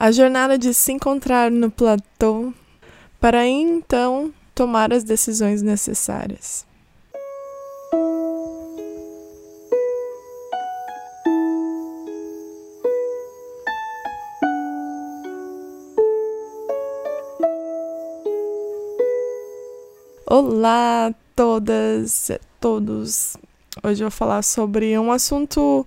A jornada de se encontrar no platô para então tomar as decisões necessárias. Olá, todas, todos. Hoje eu vou falar sobre um assunto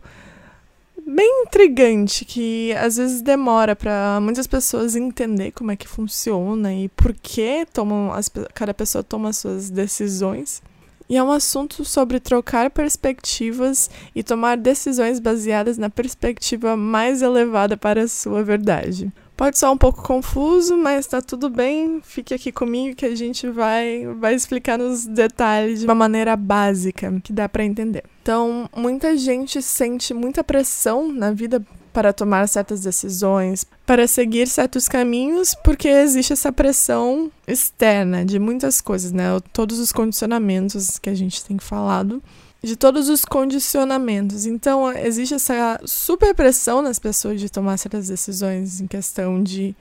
bem intrigante que às vezes demora para muitas pessoas entender como é que funciona e por que tomam as, cada pessoa toma suas decisões. E é um assunto sobre trocar perspectivas e tomar decisões baseadas na perspectiva mais elevada para a sua verdade. Pode soar um pouco confuso, mas tá tudo bem. Fique aqui comigo que a gente vai, vai explicar nos detalhes de uma maneira básica que dá para entender. Então, muita gente sente muita pressão na vida para tomar certas decisões, para seguir certos caminhos, porque existe essa pressão externa de muitas coisas, né? Todos os condicionamentos que a gente tem falado de todos os condicionamentos. Então, existe essa super pressão nas pessoas de tomar certas decisões em questão de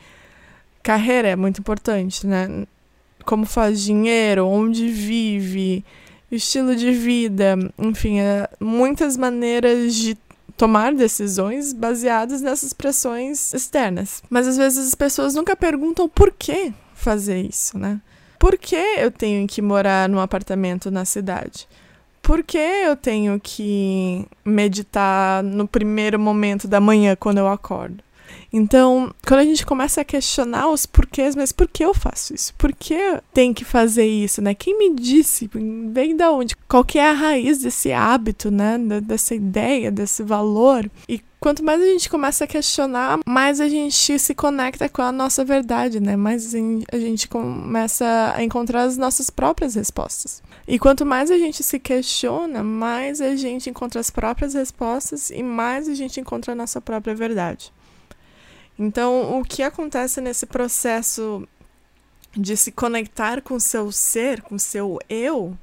carreira, é muito importante, né? Como faz dinheiro, onde vive, estilo de vida, enfim, é muitas maneiras de tomar decisões baseadas nessas pressões externas. Mas às vezes as pessoas nunca perguntam por que fazer isso, né? Por que eu tenho que morar num apartamento na cidade? Por que eu tenho que meditar no primeiro momento da manhã quando eu acordo? Então, quando a gente começa a questionar os porquês, mas por que eu faço isso? Por que tem que fazer isso, né? Quem me disse? Vem da onde? Qual que é a raiz desse hábito, né? Dessa ideia, desse valor? E quanto mais a gente começa a questionar, mais a gente se conecta com a nossa verdade, né? Mais a gente começa a encontrar as nossas próprias respostas. E quanto mais a gente se questiona, mais a gente encontra as próprias respostas e mais a gente encontra a nossa própria verdade. Então, o que acontece nesse processo de se conectar com seu ser, com seu eu,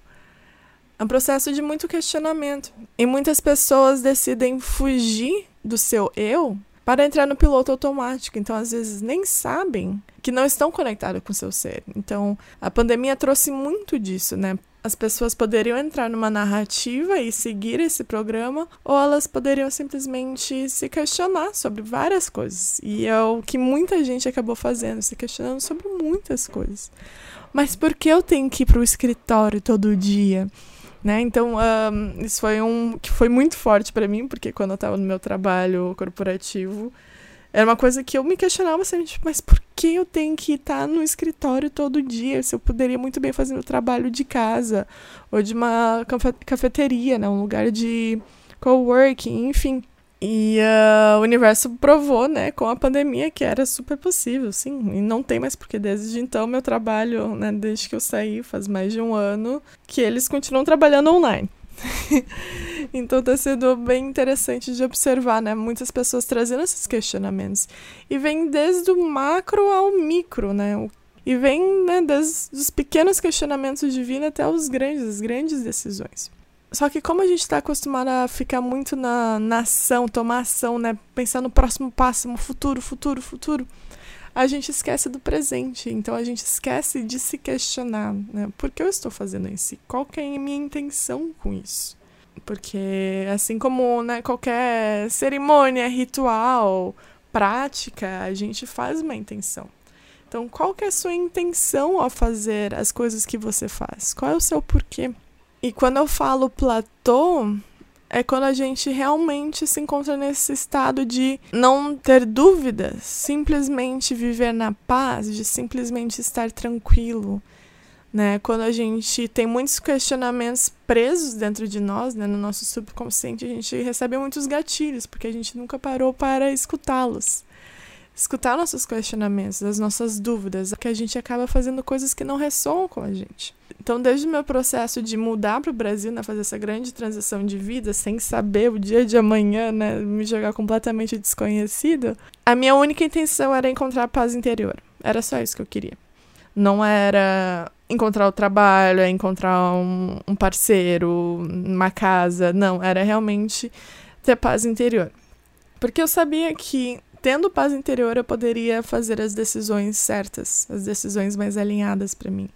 é um processo de muito questionamento. E muitas pessoas decidem fugir do seu eu para entrar no piloto automático. Então, às vezes, nem sabem que não estão conectados com o seu ser. Então, a pandemia trouxe muito disso, né? As pessoas poderiam entrar numa narrativa e seguir esse programa, ou elas poderiam simplesmente se questionar sobre várias coisas. E é o que muita gente acabou fazendo, se questionando sobre muitas coisas. Mas por que eu tenho que ir para o escritório todo dia? Né? Então, um, isso foi um que foi muito forte para mim, porque quando eu estava no meu trabalho corporativo, era uma coisa que eu me questionava sempre, tipo, mas por que eu tenho que estar no escritório todo dia? Se eu poderia muito bem fazer o trabalho de casa, ou de uma cafeteria, né? Um lugar de coworking, enfim. E uh, o universo provou, né, com a pandemia, que era super possível, sim. E não tem mais, porque desde então meu trabalho, né, desde que eu saí, faz mais de um ano, que eles continuam trabalhando online. então tá sendo bem interessante de observar, né? Muitas pessoas trazendo esses questionamentos. E vem desde o macro ao micro, né? E vem né, desde os pequenos questionamentos de vida até os grandes, as grandes decisões. Só que como a gente está acostumado a ficar muito na, na ação, tomar ação, né? Pensar no próximo passo, no futuro, futuro, futuro a gente esquece do presente. Então a gente esquece de se questionar, né? Por que eu estou fazendo isso? Qual que é a minha intenção com isso? Porque assim como né, qualquer cerimônia, ritual, prática, a gente faz uma intenção. Então, qual que é a sua intenção ao fazer as coisas que você faz? Qual é o seu porquê? E quando eu falo platô, é quando a gente realmente se encontra nesse estado de não ter dúvidas, simplesmente viver na paz, de simplesmente estar tranquilo. Né? Quando a gente tem muitos questionamentos presos dentro de nós, né? no nosso subconsciente, a gente recebe muitos gatilhos, porque a gente nunca parou para escutá-los. Escutar nossos questionamentos, as nossas dúvidas, que a gente acaba fazendo coisas que não ressoam com a gente. Então, desde o meu processo de mudar para o Brasil, né, fazer essa grande transição de vida, sem saber o dia de amanhã, né, me jogar completamente desconhecido, a minha única intenção era encontrar paz interior. Era só isso que eu queria. Não era encontrar o trabalho, é encontrar um, um parceiro, uma casa. Não, era realmente ter paz interior. Porque eu sabia que tendo paz interior, eu poderia fazer as decisões certas, as decisões mais alinhadas para mim.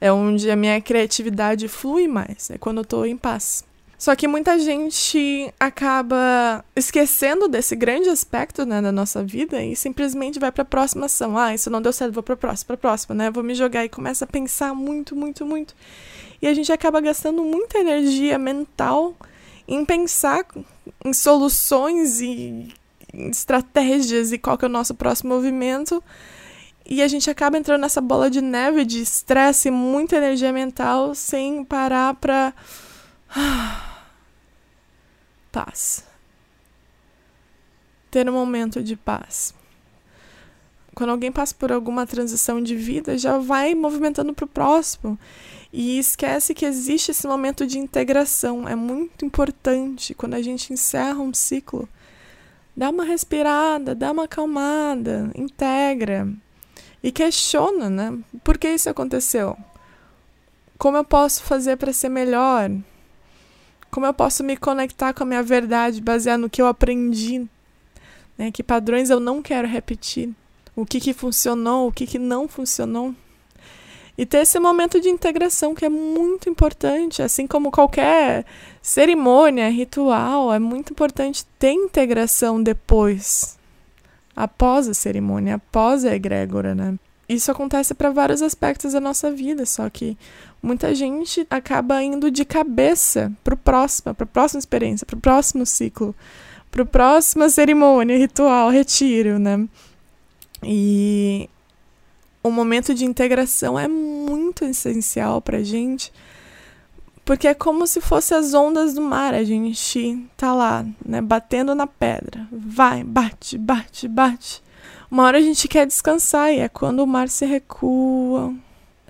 É onde a minha criatividade flui mais, é quando eu tô em paz. Só que muita gente acaba esquecendo desse grande aspecto né, da nossa vida e simplesmente vai para a próxima ação. Ah, isso não deu certo, vou para a próxima, para a próxima, né? Vou me jogar e começa a pensar muito, muito, muito. E a gente acaba gastando muita energia mental em pensar em soluções e estratégias e qual que é o nosso próximo movimento. E a gente acaba entrando nessa bola de neve de estresse, muita energia mental, sem parar para paz. Ter um momento de paz. Quando alguém passa por alguma transição de vida, já vai movimentando para o próximo. E esquece que existe esse momento de integração. É muito importante quando a gente encerra um ciclo. Dá uma respirada, dá uma acalmada, integra. E questiona, né? Por que isso aconteceu? Como eu posso fazer para ser melhor? Como eu posso me conectar com a minha verdade baseado no que eu aprendi? Né? Que padrões eu não quero repetir? O que, que funcionou, o que, que não funcionou? E ter esse momento de integração que é muito importante, assim como qualquer cerimônia, ritual, é muito importante ter integração depois, após a cerimônia, após a egrégora, né? Isso acontece para vários aspectos da nossa vida, só que muita gente acaba indo de cabeça para o próximo, para a próxima experiência, para o próximo ciclo, para a próxima cerimônia, ritual, retiro, né? E o momento de integração é muito essencial para gente, porque é como se fosse as ondas do mar, a gente tá lá, né, batendo na pedra, vai, bate, bate, bate. Uma hora a gente quer descansar e é quando o mar se recua,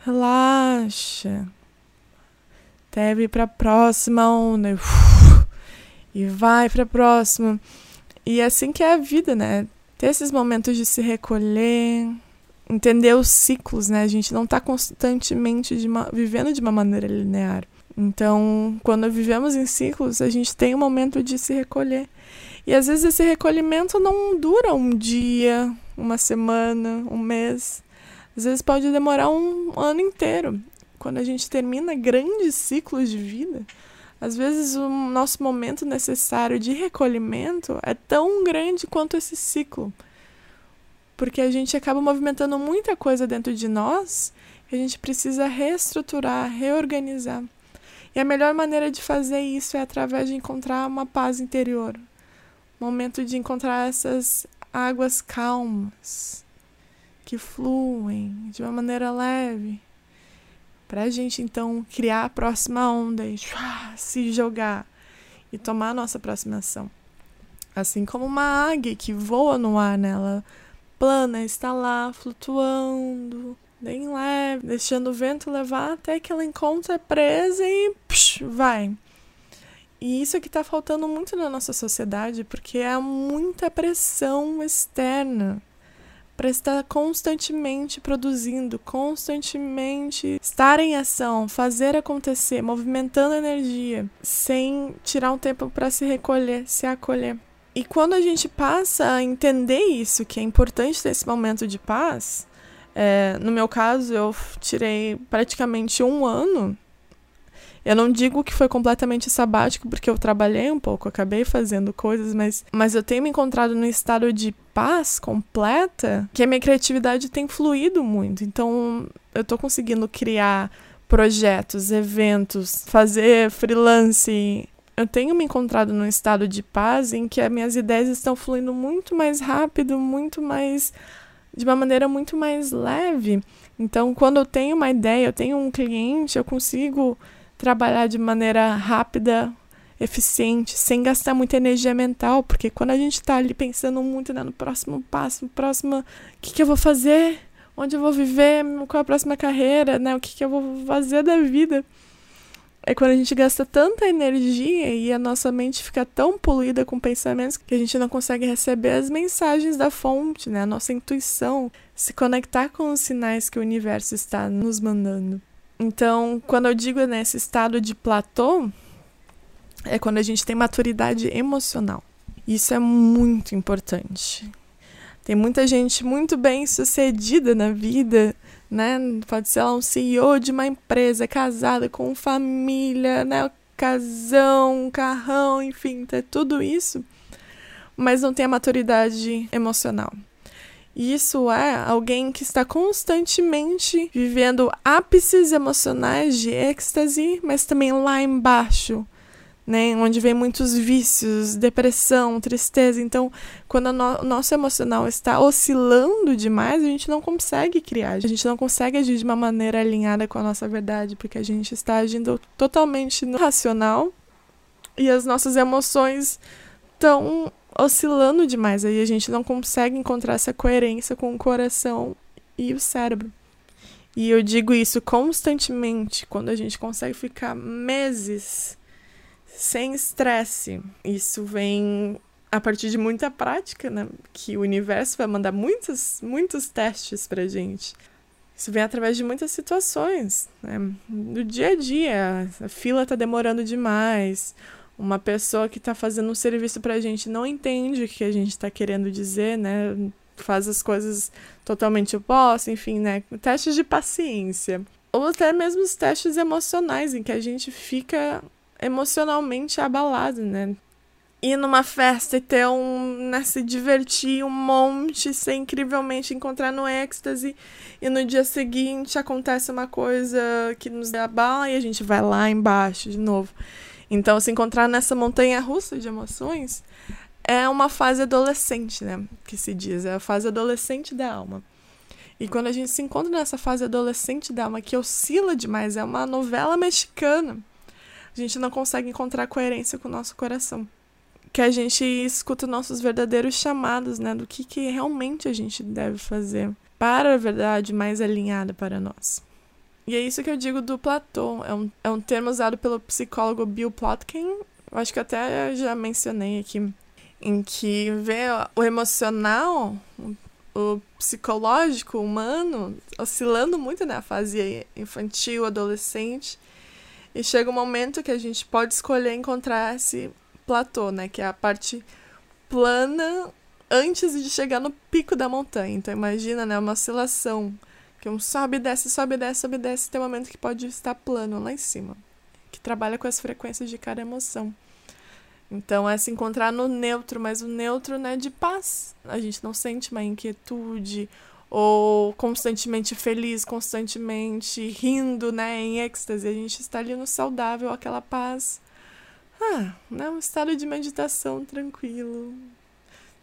relaxa. Teve para a próxima onda. E vai para a próxima. E é assim que é a vida, né? Ter esses momentos de se recolher, entender os ciclos, né? A gente não está constantemente de uma, vivendo de uma maneira linear. Então, quando vivemos em ciclos, a gente tem um momento de se recolher. E às vezes esse recolhimento não dura um dia, uma semana, um mês. Às vezes pode demorar um ano inteiro. Quando a gente termina grandes ciclos de vida, às vezes o nosso momento necessário de recolhimento é tão grande quanto esse ciclo. Porque a gente acaba movimentando muita coisa dentro de nós que a gente precisa reestruturar, reorganizar. E a melhor maneira de fazer isso é através de encontrar uma paz interior. Momento de encontrar essas águas calmas que fluem de uma maneira leve, para a gente então criar a próxima onda e se jogar e tomar a nossa próxima ação. Assim como uma águia que voa no ar, né? ela plana, está lá flutuando, bem leve, deixando o vento levar até que ela encontra a presa e psh, vai. E isso é que está faltando muito na nossa sociedade, porque há muita pressão externa para estar constantemente produzindo, constantemente estar em ação, fazer acontecer, movimentando energia, sem tirar um tempo para se recolher, se acolher. E quando a gente passa a entender isso, que é importante ter esse momento de paz, é, no meu caso, eu tirei praticamente um ano eu não digo que foi completamente sabático, porque eu trabalhei um pouco, acabei fazendo coisas, mas, mas eu tenho me encontrado num estado de paz completa que a minha criatividade tem fluído muito. Então, eu tô conseguindo criar projetos, eventos, fazer freelance. Eu tenho me encontrado num estado de paz em que as minhas ideias estão fluindo muito mais rápido, muito mais. de uma maneira muito mais leve. Então, quando eu tenho uma ideia, eu tenho um cliente, eu consigo trabalhar de maneira rápida, eficiente, sem gastar muita energia mental, porque quando a gente está ali pensando muito né, no próximo passo, no próximo, o que, que eu vou fazer, onde eu vou viver, qual é a próxima carreira, né, o que, que eu vou fazer da vida, é quando a gente gasta tanta energia e a nossa mente fica tão poluída com pensamentos que a gente não consegue receber as mensagens da fonte, né, a nossa intuição, se conectar com os sinais que o universo está nos mandando. Então, quando eu digo nesse estado de platô, é quando a gente tem maturidade emocional. Isso é muito importante. Tem muita gente muito bem sucedida na vida, né? Pode ser um CEO de uma empresa, casada com família, né? Casão, carrão, enfim, tá tudo isso, mas não tem a maturidade emocional. Isso é alguém que está constantemente vivendo ápices emocionais de êxtase, mas também lá embaixo, né, onde vem muitos vícios, depressão, tristeza. Então, quando o no nosso emocional está oscilando demais, a gente não consegue criar, a gente não consegue agir de uma maneira alinhada com a nossa verdade, porque a gente está agindo totalmente no racional e as nossas emoções estão oscilando demais. Aí a gente não consegue encontrar essa coerência com o coração e o cérebro. E eu digo isso constantemente quando a gente consegue ficar meses sem estresse. Isso vem a partir de muita prática, né? Que o universo vai mandar muitos, muitos testes pra gente. Isso vem através de muitas situações, né? Do dia a dia, a fila tá demorando demais. Uma pessoa que está fazendo um serviço pra gente não entende o que a gente está querendo dizer, né? Faz as coisas totalmente opostas, enfim, né? Testes de paciência. Ou até mesmo os testes emocionais, em que a gente fica emocionalmente abalado, né? Ir numa festa e ter um. Né, se divertir um monte, ser incrivelmente encontrar no êxtase, e no dia seguinte acontece uma coisa que nos abala e a gente vai lá embaixo de novo. Então, se encontrar nessa montanha russa de emoções é uma fase adolescente, né? Que se diz, é a fase adolescente da alma. E quando a gente se encontra nessa fase adolescente da alma, que oscila demais, é uma novela mexicana a gente não consegue encontrar coerência com o nosso coração. Que a gente escuta nossos verdadeiros chamados, né? Do que, que realmente a gente deve fazer para a verdade mais alinhada para nós. E é isso que eu digo do Platão. É um, é um termo usado pelo psicólogo Bill Plotkin. Eu acho que até já mencionei aqui. Em que vê o emocional, o psicológico humano oscilando muito na fase infantil, adolescente e chega um momento que a gente pode escolher encontrar esse platô, né? Que é a parte plana antes de chegar no pico da montanha. Então imagina, né? Uma oscilação. Que um sobe, desce, sobe, desce, sobe, desce. Tem um momento que pode estar plano lá em cima. Que trabalha com as frequências de cada emoção. Então é se encontrar no neutro, mas o neutro né, de paz. A gente não sente uma inquietude ou constantemente feliz, constantemente rindo, né, em êxtase. A gente está ali no saudável, aquela paz. Ah, né, um estado de meditação tranquilo.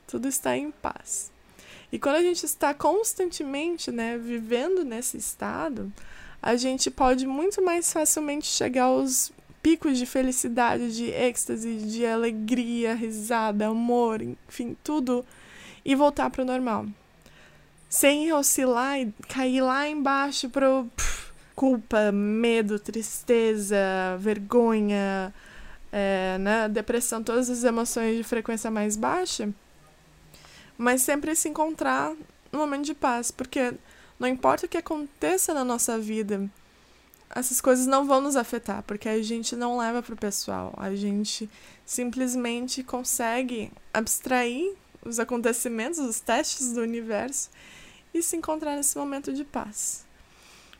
Tudo está em paz. E quando a gente está constantemente, né, vivendo nesse estado, a gente pode muito mais facilmente chegar aos picos de felicidade, de êxtase, de alegria, risada, amor, enfim, tudo e voltar para o normal sem oscilar e cair lá embaixo pro pff, culpa, medo, tristeza, vergonha, é, né, depressão, todas as emoções de frequência mais baixa, mas sempre se encontrar no momento de paz, porque não importa o que aconteça na nossa vida, essas coisas não vão nos afetar, porque a gente não leva para o pessoal, a gente simplesmente consegue abstrair os acontecimentos, os testes do universo e se encontrar nesse momento de paz.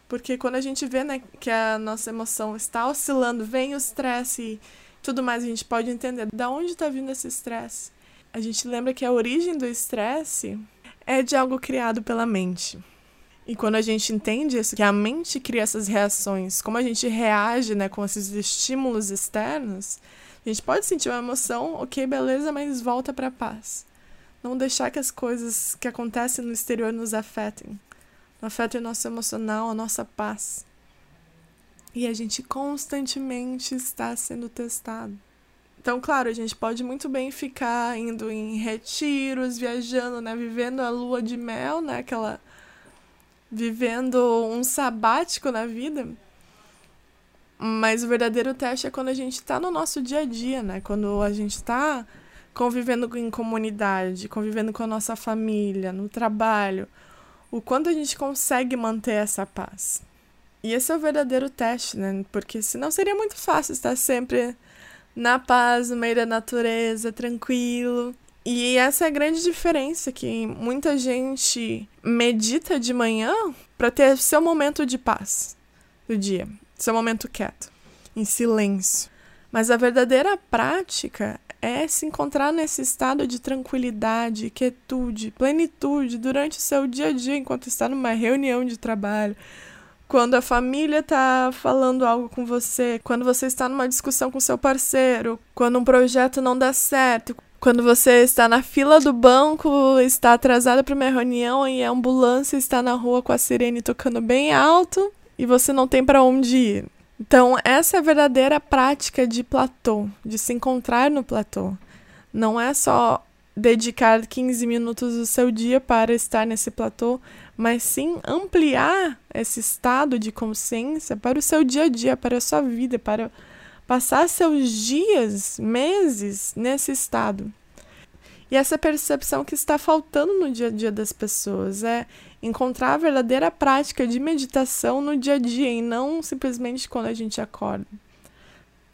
Porque quando a gente vê né, que a nossa emoção está oscilando, vem o estresse e tudo mais, a gente pode entender de onde está vindo esse estresse. A gente lembra que a origem do estresse é de algo criado pela mente. E quando a gente entende isso, que a mente cria essas reações, como a gente reage né, com esses estímulos externos, a gente pode sentir uma emoção, ok, beleza, mas volta para a paz. Não deixar que as coisas que acontecem no exterior nos afetem. Afetem o nosso emocional, a nossa paz. E a gente constantemente está sendo testado. Então, claro, a gente pode muito bem ficar indo em retiros, viajando, né? Vivendo a lua de mel, né? Aquela. Vivendo um sabático na vida. Mas o verdadeiro teste é quando a gente está no nosso dia a dia, né? Quando a gente está convivendo em comunidade, convivendo com a nossa família, no trabalho, o quanto a gente consegue manter essa paz. E esse é o verdadeiro teste, né? Porque senão seria muito fácil estar sempre na paz, no meio da natureza, tranquilo. E essa é a grande diferença que muita gente medita de manhã para ter seu momento de paz do dia, seu momento quieto, em silêncio. Mas a verdadeira prática é se encontrar nesse estado de tranquilidade, quietude, plenitude durante o seu dia a dia enquanto está numa reunião de trabalho, quando a família está falando algo com você, quando você está numa discussão com seu parceiro, quando um projeto não dá certo, quando você está na fila do banco, está atrasada para uma reunião e a ambulância está na rua com a sirene tocando bem alto e você não tem para onde ir. Então, essa é a verdadeira prática de platô, de se encontrar no platô. Não é só dedicar 15 minutos do seu dia para estar nesse platô, mas sim ampliar esse estado de consciência para o seu dia a dia, para a sua vida, para passar seus dias, meses nesse estado. E essa percepção que está faltando no dia a dia das pessoas é encontrar a verdadeira prática de meditação no dia a dia e não simplesmente quando a gente acorda.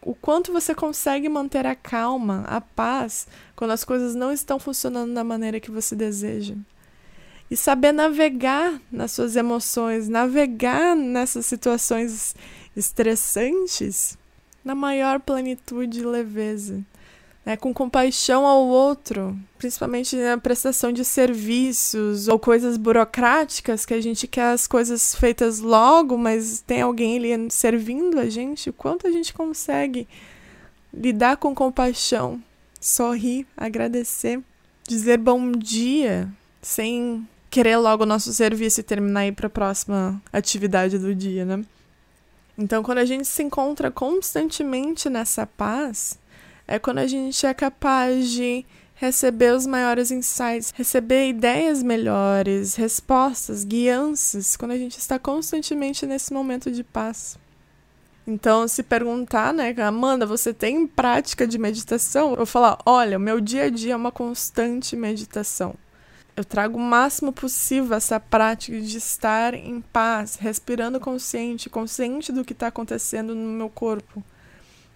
O quanto você consegue manter a calma, a paz, quando as coisas não estão funcionando da maneira que você deseja. E saber navegar nas suas emoções, navegar nessas situações estressantes na maior plenitude e leveza. Né, com compaixão ao outro, principalmente na prestação de serviços ou coisas burocráticas que a gente quer as coisas feitas logo, mas tem alguém ali servindo a gente, o quanto a gente consegue lidar com compaixão, sorrir, agradecer, dizer bom dia, sem querer logo o nosso serviço e terminar ir para a próxima atividade do dia, né? Então, quando a gente se encontra constantemente nessa paz, é quando a gente é capaz de receber os maiores insights, receber ideias melhores, respostas, guianças, quando a gente está constantemente nesse momento de paz. Então, se perguntar, né, Amanda, você tem prática de meditação? Eu falar, olha, o meu dia a dia é uma constante meditação. Eu trago o máximo possível essa prática de estar em paz, respirando consciente, consciente do que está acontecendo no meu corpo,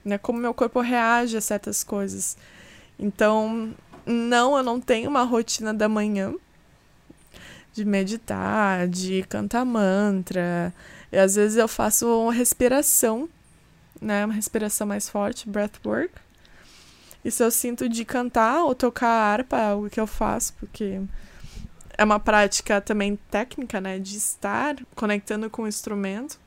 né? Como meu corpo reage a certas coisas. Então, não, eu não tenho uma rotina da manhã de meditar, de cantar mantra. E às vezes eu faço uma respiração, né? Uma respiração mais forte, breathwork. E se eu sinto de cantar ou tocar harpa, é algo que eu faço, porque é uma prática também técnica, né? De estar conectando com o instrumento.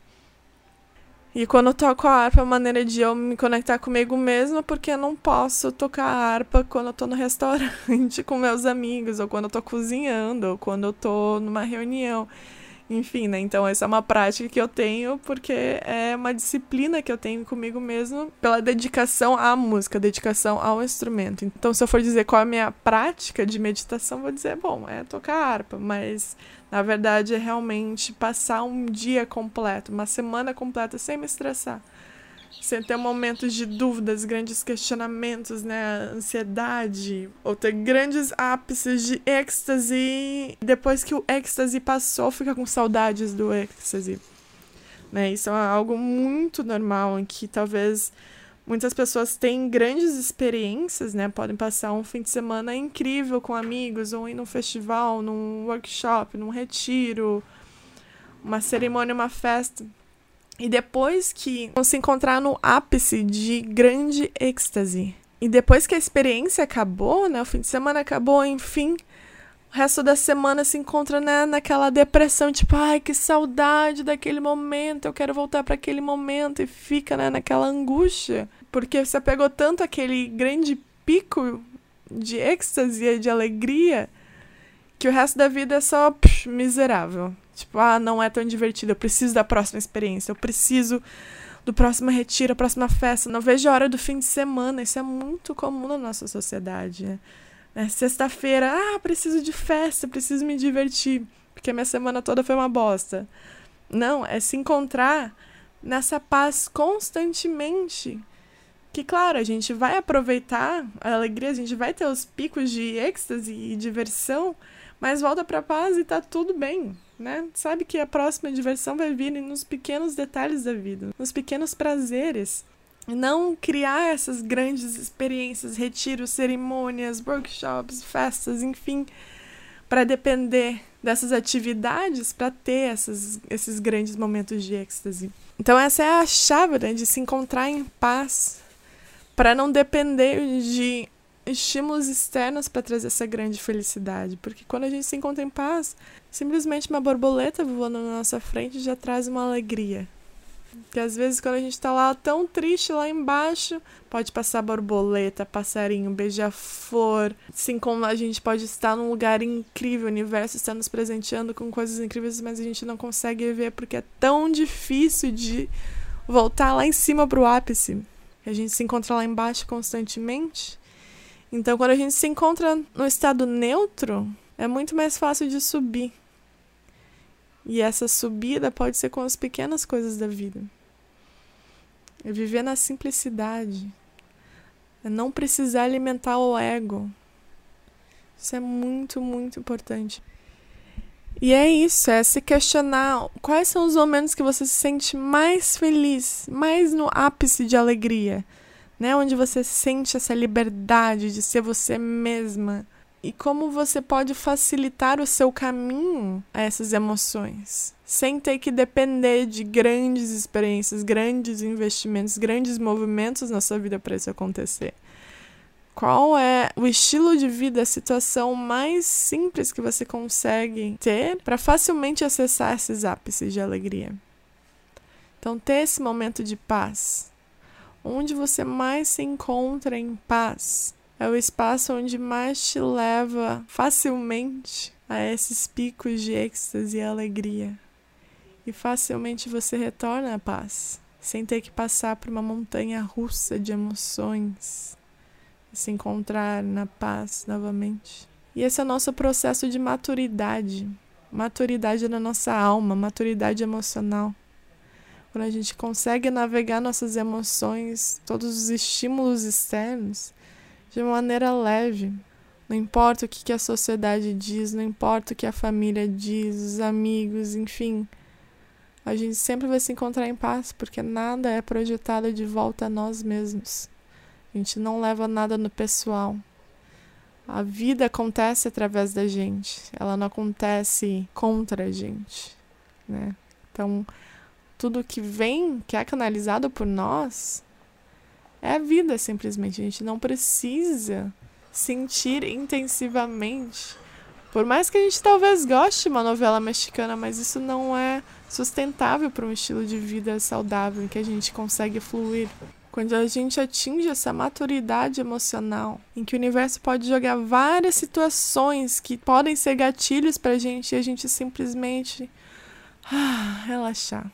E quando eu toco a harpa, é uma maneira de eu me conectar comigo mesma, porque eu não posso tocar a harpa quando eu tô no restaurante com meus amigos, ou quando eu tô cozinhando, ou quando eu tô numa reunião. Enfim, né? Então, essa é uma prática que eu tenho porque é uma disciplina que eu tenho comigo mesmo pela dedicação à música, dedicação ao instrumento. Então, se eu for dizer qual é a minha prática de meditação, vou dizer, bom, é tocar harpa, mas na verdade é realmente passar um dia completo, uma semana completa sem me estressar sem ter momentos de dúvidas, grandes questionamentos, né, ansiedade, ou ter grandes ápices de êxtase, depois que o êxtase passou, fica com saudades do êxtase. Né? Isso é algo muito normal, em que talvez muitas pessoas têm grandes experiências, né? Podem passar um fim de semana incrível com amigos, ou ir num festival, num workshop, num retiro, uma cerimônia, uma festa. E depois que se encontrar no ápice de grande êxtase. E depois que a experiência acabou, né? O fim de semana acabou, enfim. O resto da semana se encontra né, naquela depressão, tipo, ai, que saudade daquele momento, eu quero voltar para aquele momento. E fica né, naquela angústia. Porque você pegou tanto aquele grande pico de êxtase e de alegria que o resto da vida é só psh, miserável. Tipo, ah, não é tão divertido, eu preciso da próxima experiência, eu preciso do próximo retiro, a próxima festa. Não vejo a hora do fim de semana. Isso é muito comum na nossa sociedade. Né? É, Sexta-feira, ah, preciso de festa, preciso me divertir, porque a minha semana toda foi uma bosta. Não, é se encontrar nessa paz constantemente. Que, claro, a gente vai aproveitar a alegria, a gente vai ter os picos de êxtase e diversão, mas volta pra paz e tá tudo bem, né? Sabe que a próxima diversão vai vir nos pequenos detalhes da vida, nos pequenos prazeres. Não criar essas grandes experiências, retiros, cerimônias, workshops, festas, enfim, para depender dessas atividades para ter essas, esses grandes momentos de êxtase. Então, essa é a chave né, de se encontrar em paz, para não depender de estímulos externos para trazer essa grande felicidade. Porque quando a gente se encontra em paz, simplesmente uma borboleta voando na nossa frente já traz uma alegria. Que às vezes quando a gente tá lá tão triste lá embaixo, pode passar borboleta, passarinho, beija-flor. Assim como a gente pode estar num lugar incrível, o universo está nos presenteando com coisas incríveis, mas a gente não consegue ver porque é tão difícil de voltar lá em cima pro ápice. A gente se encontra lá embaixo constantemente. Então, quando a gente se encontra no estado neutro, é muito mais fácil de subir. E essa subida pode ser com as pequenas coisas da vida. É viver na simplicidade. É não precisar alimentar o ego. Isso é muito, muito importante. E é isso, é se questionar quais são os momentos que você se sente mais feliz, mais no ápice de alegria, né? Onde você sente essa liberdade de ser você mesma e como você pode facilitar o seu caminho a essas emoções, sem ter que depender de grandes experiências, grandes investimentos, grandes movimentos na sua vida para isso acontecer. Qual é o estilo de vida, a situação mais simples que você consegue ter para facilmente acessar esses ápices de alegria? Então, ter esse momento de paz, onde você mais se encontra em paz, é o espaço onde mais te leva facilmente a esses picos de êxtase e alegria. E facilmente você retorna à paz, sem ter que passar por uma montanha russa de emoções e se encontrar na paz novamente. E esse é o nosso processo de maturidade maturidade na nossa alma, maturidade emocional. Quando a gente consegue navegar nossas emoções, todos os estímulos externos, de maneira leve. Não importa o que a sociedade diz, não importa o que a família diz, os amigos, enfim. A gente sempre vai se encontrar em paz, porque nada é projetado de volta a nós mesmos. A gente não leva nada no pessoal. A vida acontece através da gente, ela não acontece contra a gente, né? Então, tudo que vem, que é canalizado por nós, é a vida, simplesmente. A gente não precisa sentir intensivamente. Por mais que a gente talvez goste de uma novela mexicana, mas isso não é sustentável para um estilo de vida saudável em que a gente consegue fluir. Quando a gente atinge essa maturidade emocional, em que o universo pode jogar várias situações que podem ser gatilhos para a gente e a gente simplesmente ah, relaxar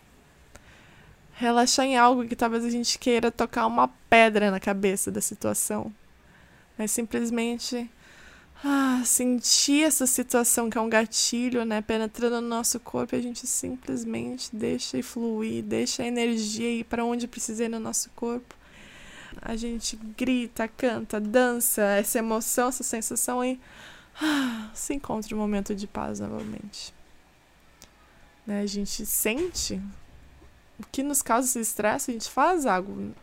relaxar em algo que talvez a gente queira tocar uma pedra na cabeça da situação. É simplesmente ah, sentir essa situação que é um gatilho, né, penetrando no nosso corpo, e a gente simplesmente deixa ir fluir, deixa a energia ir para onde precisa ir no nosso corpo. A gente grita, canta, dança, essa emoção, essa sensação e ah, se encontra um momento de paz novamente. Né, a gente sente que nos causa esse estresse, a gente faz algo.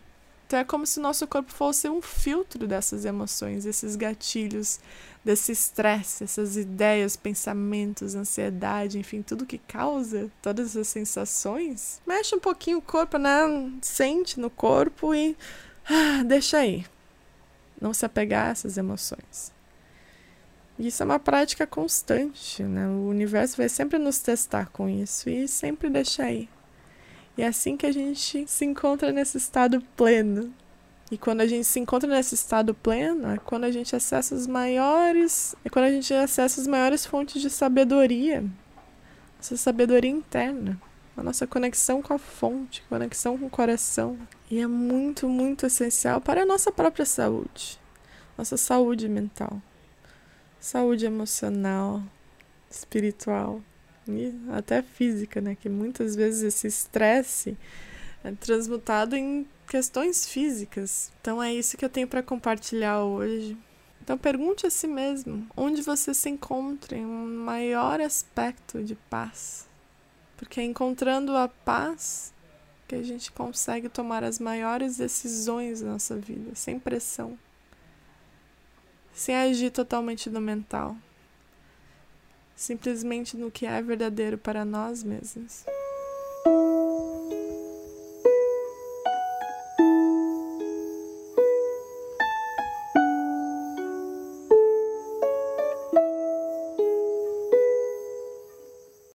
Então é como se o nosso corpo fosse um filtro dessas emoções, desses gatilhos, desse estresse, essas ideias, pensamentos, ansiedade, enfim, tudo que causa todas essas sensações. Mexe um pouquinho o corpo, né? Sente no corpo e ah, deixa aí. Não se apegar a essas emoções. Isso é uma prática constante, né? O universo vai sempre nos testar com isso e sempre deixar aí. E é assim que a gente se encontra nesse estado pleno. E quando a gente se encontra nesse estado pleno, é quando a gente acessa os maiores, é quando a gente acessa as maiores fontes de sabedoria, essa sabedoria interna, a nossa conexão com a fonte, conexão com o coração. E é muito, muito essencial para a nossa própria saúde, nossa saúde mental, saúde emocional, espiritual e até física, né? Que muitas vezes esse estresse é transmutado em questões físicas. Então é isso que eu tenho para compartilhar hoje. Então pergunte a si mesmo onde você se encontra em um maior aspecto de paz. Porque é encontrando a paz que a gente consegue tomar as maiores decisões da nossa vida, sem pressão, sem agir totalmente no mental, simplesmente no que é verdadeiro para nós mesmos.